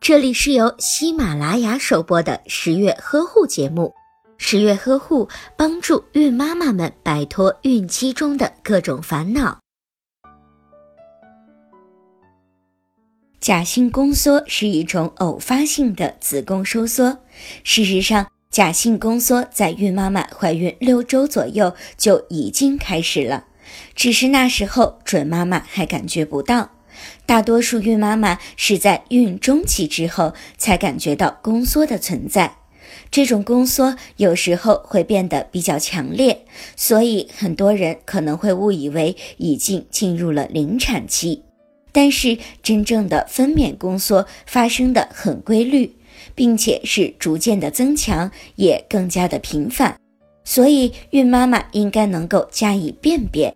这里是由喜马拉雅首播的十月呵护节目。十月呵护帮助孕妈妈们摆脱孕期中的各种烦恼。假性宫缩是一种偶发性的子宫收缩。事实上，假性宫缩在孕妈妈怀孕六周左右就已经开始了，只是那时候准妈妈还感觉不到。大多数孕妈妈是在孕中期之后才感觉到宫缩的存在。这种宫缩有时候会变得比较强烈，所以很多人可能会误以为已经进入了临产期。但是，真正的分娩宫缩发生的很规律，并且是逐渐的增强，也更加的频繁，所以孕妈妈应该能够加以辨别。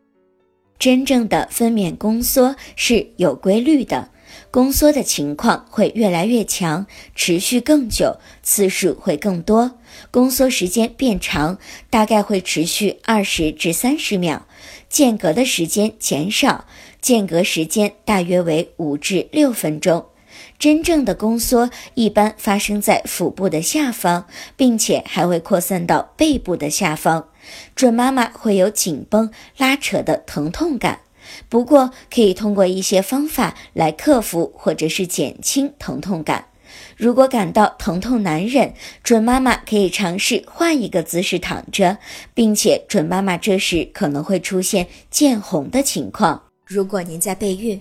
真正的分娩宫缩是有规律的。宫缩的情况会越来越强，持续更久，次数会更多，宫缩时间变长，大概会持续二十至三十秒，间隔的时间减少，间隔时间大约为五至六分钟。真正的宫缩一般发生在腹部的下方，并且还会扩散到背部的下方，准妈妈会有紧绷、拉扯的疼痛感。不过，可以通过一些方法来克服或者是减轻疼痛感。如果感到疼痛难忍，准妈妈可以尝试换一个姿势躺着，并且准妈妈这时可能会出现见红的情况。如果您在备孕、